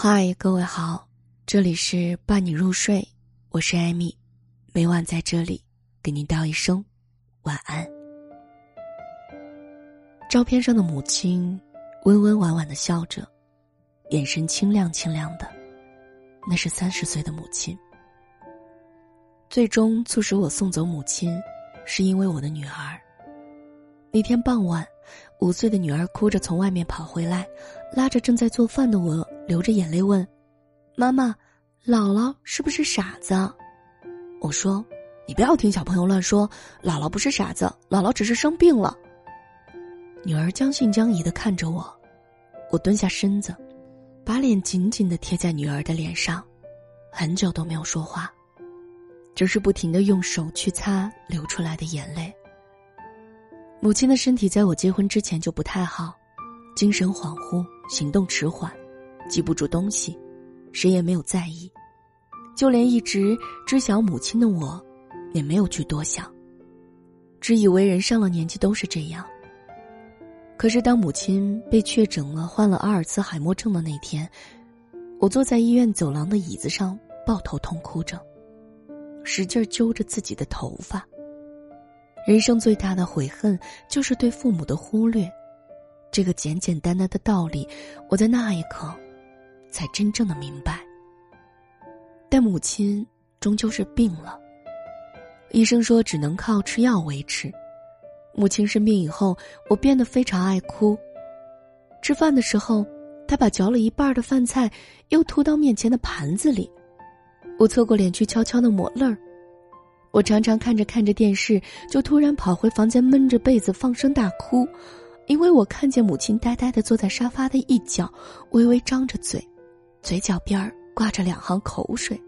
嗨，各位好，这里是伴你入睡，我是艾米，每晚在这里给您道一声晚安。照片上的母亲温温婉婉的笑着，眼神清亮清亮的，那是三十岁的母亲。最终促使我送走母亲，是因为我的女儿。那天傍晚，五岁的女儿哭着从外面跑回来，拉着正在做饭的我，流着眼泪问：“妈妈，姥姥是不是傻子？”我说：“你不要听小朋友乱说，姥姥不是傻子，姥姥只是生病了。”女儿将信将疑的看着我，我蹲下身子，把脸紧紧的贴在女儿的脸上，很久都没有说话，只是不停的用手去擦流出来的眼泪。母亲的身体在我结婚之前就不太好，精神恍惚，行动迟缓，记不住东西，谁也没有在意，就连一直知晓母亲的我，也没有去多想，只以为人上了年纪都是这样。可是当母亲被确诊了患了阿尔茨海默症的那天，我坐在医院走廊的椅子上抱头痛哭着，使劲揪着自己的头发。人生最大的悔恨，就是对父母的忽略。这个简简单单的道理，我在那一刻，才真正的明白。但母亲终究是病了，医生说只能靠吃药维持。母亲生病以后，我变得非常爱哭。吃饭的时候，他把嚼了一半的饭菜又吐到面前的盘子里，我侧过脸去悄悄的抹泪儿。我常常看着看着电视，就突然跑回房间闷着被子放声大哭，因为我看见母亲呆呆的坐在沙发的一角，微微张着嘴，嘴角边儿挂着两行口水。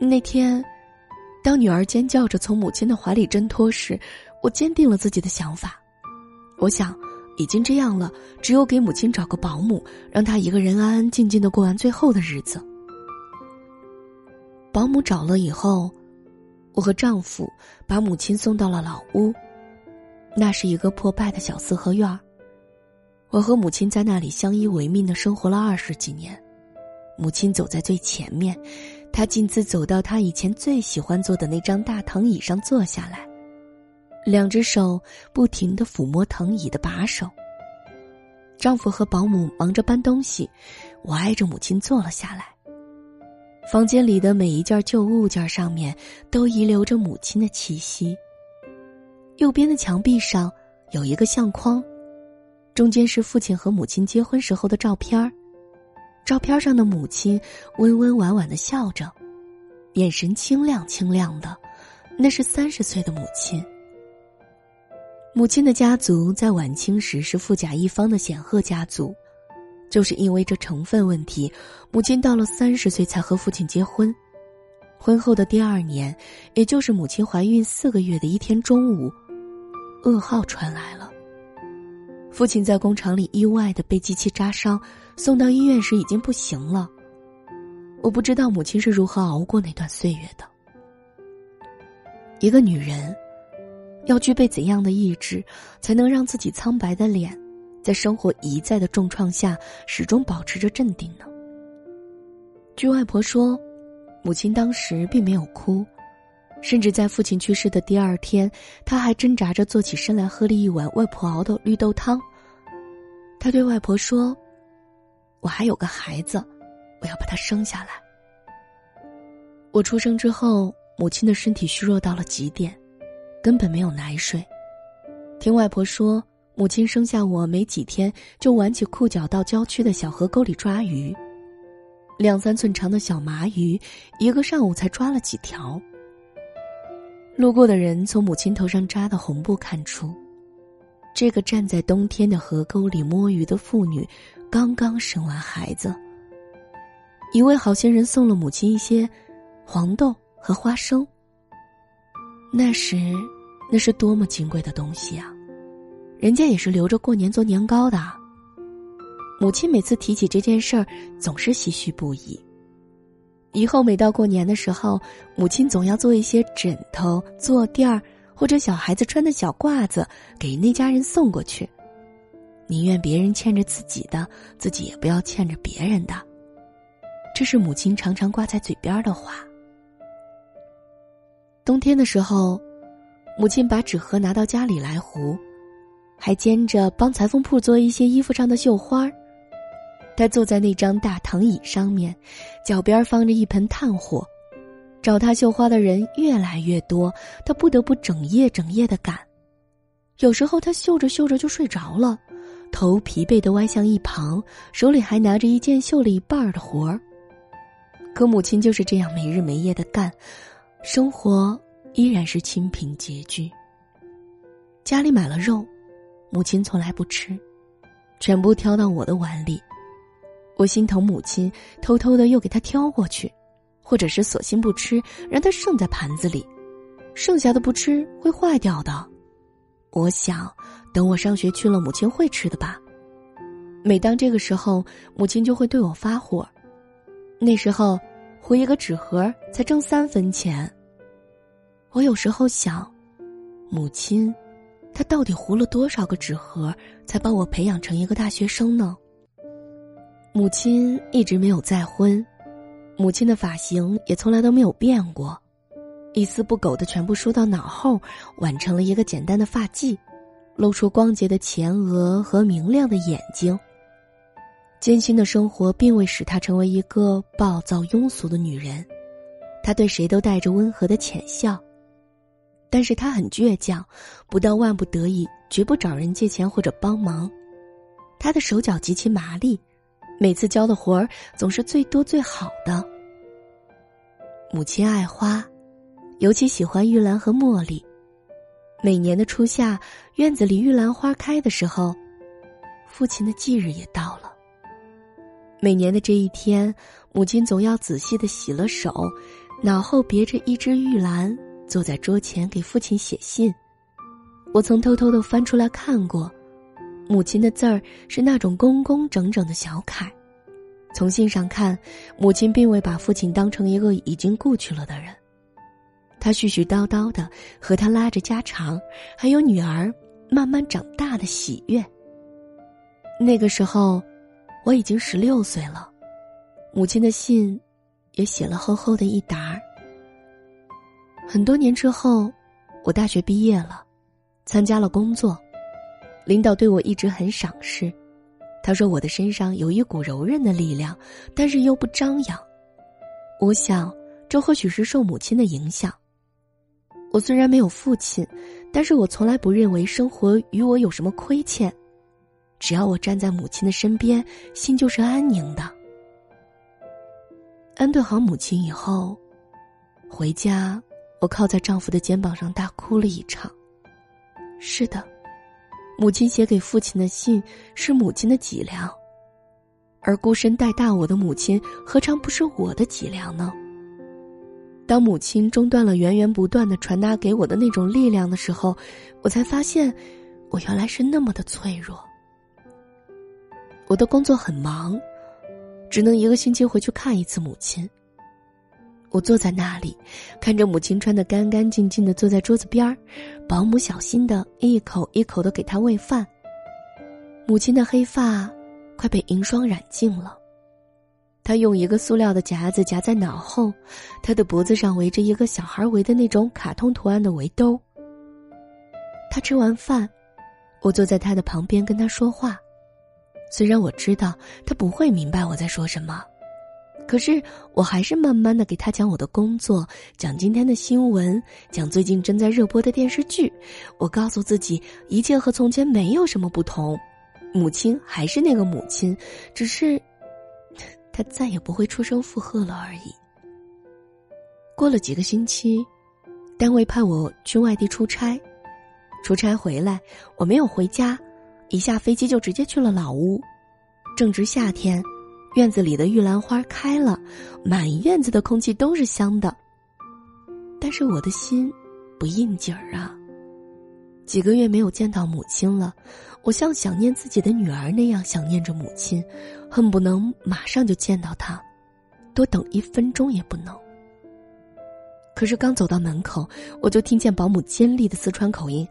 那天，当女儿尖叫着从母亲的怀里挣脱时，我坚定了自己的想法。我想，已经这样了，只有给母亲找个保姆，让她一个人安安静静的过完最后的日子。保姆找了以后。我和丈夫把母亲送到了老屋，那是一个破败的小四合院儿。我和母亲在那里相依为命的生活了二十几年，母亲走在最前面，她径自走到她以前最喜欢坐的那张大藤椅上坐下来，两只手不停的抚摸藤椅的把手。丈夫和保姆忙着搬东西，我挨着母亲坐了下来。房间里的每一件旧物件上面都遗留着母亲的气息。右边的墙壁上有一个相框，中间是父亲和母亲结婚时候的照片儿照片上的母亲温温婉婉的笑着，眼神清亮清亮的，那是三十岁的母亲。母亲的家族在晚清时是富甲一方的显赫家族。就是因为这成分问题，母亲到了三十岁才和父亲结婚。婚后的第二年，也就是母亲怀孕四个月的一天中午，噩耗传来了。父亲在工厂里意外的被机器扎伤，送到医院时已经不行了。我不知道母亲是如何熬过那段岁月的。一个女人，要具备怎样的意志，才能让自己苍白的脸？在生活一再的重创下，始终保持着镇定呢。据外婆说，母亲当时并没有哭，甚至在父亲去世的第二天，他还挣扎着坐起身来喝了一碗外婆熬的绿豆汤。他对外婆说：“我还有个孩子，我要把他生下来。”我出生之后，母亲的身体虚弱到了极点，根本没有奶水。听外婆说。母亲生下我没几天，就挽起裤脚到郊区的小河沟里抓鱼。两三寸长的小麻鱼，一个上午才抓了几条。路过的人从母亲头上扎的红布看出，这个站在冬天的河沟里摸鱼的妇女，刚刚生完孩子。一位好心人送了母亲一些黄豆和花生。那时，那是多么金贵的东西啊！人家也是留着过年做年糕的。母亲每次提起这件事儿，总是唏嘘不已。以后每到过年的时候，母亲总要做一些枕头、坐垫儿或者小孩子穿的小褂子给那家人送过去。宁愿别人欠着自己的，自己也不要欠着别人的。这是母亲常常挂在嘴边的话。冬天的时候，母亲把纸盒拿到家里来糊，还兼着帮裁缝铺做一些衣服上的绣花儿。他坐在那张大藤椅上面，脚边放着一盆炭火。找他绣花的人越来越多，他不得不整夜整夜的赶。有时候他绣着绣着就睡着了，头疲惫的歪向一旁，手里还拿着一件绣了一半的活儿。可母亲就是这样没日没夜的干，生活依然是清贫拮据。家里买了肉，母亲从来不吃，全部挑到我的碗里。我心疼母亲，偷偷的又给她挑过去。或者是索性不吃，让她剩在盘子里，剩下的不吃会坏掉的。我想，等我上学去了，母亲会吃的吧。每当这个时候，母亲就会对我发火。那时候，糊一个纸盒才挣三分钱。我有时候想，母亲，她到底糊了多少个纸盒，才把我培养成一个大学生呢？母亲一直没有再婚。母亲的发型也从来都没有变过，一丝不苟的全部梳到脑后，挽成了一个简单的发髻，露出光洁的前额和明亮的眼睛。艰辛的生活并未使她成为一个暴躁庸俗的女人，她对谁都带着温和的浅笑，但是她很倔强，不到万不得已绝不找人借钱或者帮忙。她的手脚极其麻利。每次教的活儿总是最多最好的。母亲爱花，尤其喜欢玉兰和茉莉。每年的初夏，院子里玉兰花开的时候，父亲的忌日也到了。每年的这一天，母亲总要仔细的洗了手，脑后别着一只玉兰，坐在桌前给父亲写信。我曾偷偷的翻出来看过。母亲的字儿是那种工工整整的小楷，从信上看，母亲并未把父亲当成一个已经故去了的人。她絮絮叨叨的和他拉着家常，还有女儿慢慢长大的喜悦。那个时候，我已经十六岁了，母亲的信也写了厚厚的一沓。很多年之后，我大学毕业了，参加了工作。领导对我一直很赏识，他说我的身上有一股柔韧的力量，但是又不张扬。我想，这或许是受母亲的影响。我虽然没有父亲，但是我从来不认为生活与我有什么亏欠。只要我站在母亲的身边，心就是安宁的。安顿好母亲以后，回家，我靠在丈夫的肩膀上大哭了一场。是的。母亲写给父亲的信是母亲的脊梁，而孤身带大我的母亲何尝不是我的脊梁呢？当母亲中断了源源不断的传达给我的那种力量的时候，我才发现，我原来是那么的脆弱。我的工作很忙，只能一个星期回去看一次母亲。我坐在那里，看着母亲穿得干干净净的坐在桌子边儿，保姆小心的一口一口的给她喂饭。母亲的黑发快被银霜染尽了，她用一个塑料的夹子夹在脑后，她的脖子上围着一个小孩围的那种卡通图案的围兜。她吃完饭，我坐在她的旁边跟她说话，虽然我知道她不会明白我在说什么。可是，我还是慢慢的给他讲我的工作，讲今天的新闻，讲最近正在热播的电视剧。我告诉自己，一切和从前没有什么不同，母亲还是那个母亲，只是，她再也不会出声附和了而已。过了几个星期，单位派我去外地出差，出差回来，我没有回家，一下飞机就直接去了老屋，正值夏天。院子里的玉兰花开了，满院子的空气都是香的。但是我的心不应景儿啊！几个月没有见到母亲了，我像想念自己的女儿那样想念着母亲，恨不能马上就见到她，多等一分钟也不能。可是刚走到门口，我就听见保姆尖利的四川口音：“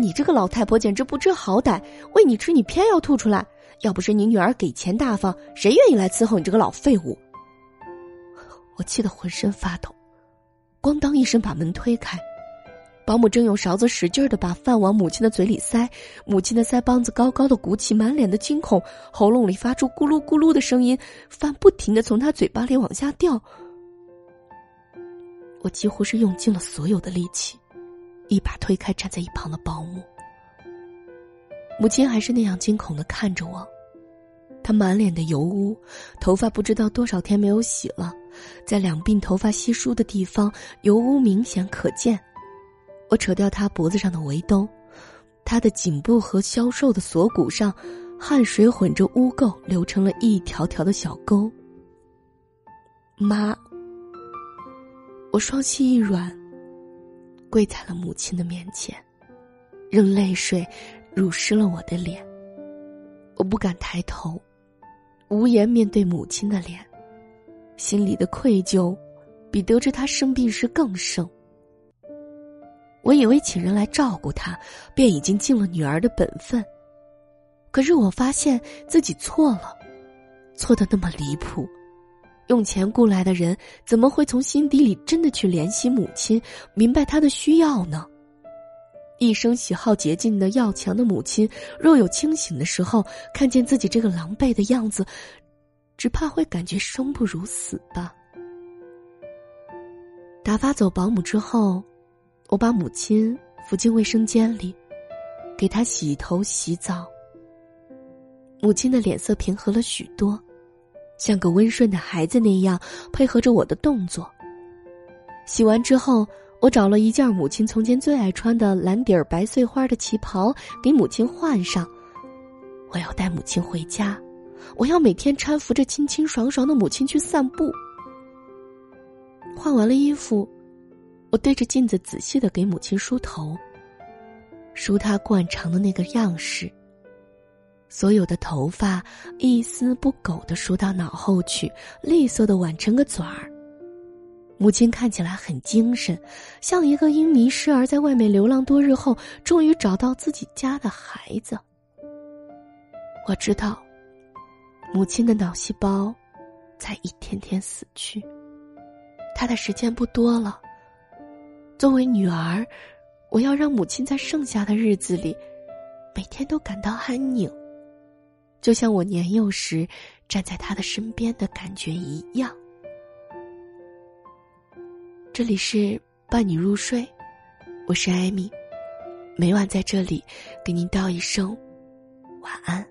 你这个老太婆简直不知好歹，喂你吃你偏要吐出来。要不是你女儿给钱大方，谁愿意来伺候你这个老废物？我气得浑身发抖，咣当一声把门推开，保姆正用勺子使劲的把饭往母亲的嘴里塞，母亲的腮帮子高高的鼓起，满脸的惊恐，喉咙里发出咕噜咕噜的声音，饭不停的从她嘴巴里往下掉。我几乎是用尽了所有的力气。一把推开站在一旁的保姆，母亲还是那样惊恐的看着我，她满脸的油污，头发不知道多少天没有洗了，在两鬓头发稀疏的地方，油污明显可见。我扯掉她脖子上的围兜，她的颈部和消瘦的锁骨上，汗水混着污垢，流成了一条条的小沟。妈，我双膝一软。跪在了母亲的面前，任泪水濡湿了我的脸。我不敢抬头，无颜面对母亲的脸，心里的愧疚比得知她生病时更甚。我以为请人来照顾她，便已经尽了女儿的本分，可是我发现自己错了，错的那么离谱。用钱雇来的人怎么会从心底里真的去怜惜母亲，明白她的需要呢？一生喜好洁净的要强的母亲，若有清醒的时候，看见自己这个狼狈的样子，只怕会感觉生不如死吧。打发走保姆之后，我把母亲扶进卫生间里，给她洗头洗澡。母亲的脸色平和了许多。像个温顺的孩子那样配合着我的动作。洗完之后，我找了一件母亲从前最爱穿的蓝底儿白碎花的旗袍给母亲换上。我要带母亲回家，我要每天搀扶着清清爽爽的母亲去散步。换完了衣服，我对着镜子仔细的给母亲梳头，梳她惯常的那个样式。所有的头发一丝不苟的梳到脑后去，利索的挽成个卷儿。母亲看起来很精神，像一个因迷失而在外面流浪多日后，终于找到自己家的孩子。我知道，母亲的脑细胞在一天天死去，她的时间不多了。作为女儿，我要让母亲在剩下的日子里，每天都感到安宁。就像我年幼时站在他的身边的感觉一样。这里是伴你入睡，我是艾米，每晚在这里给您道一声晚安。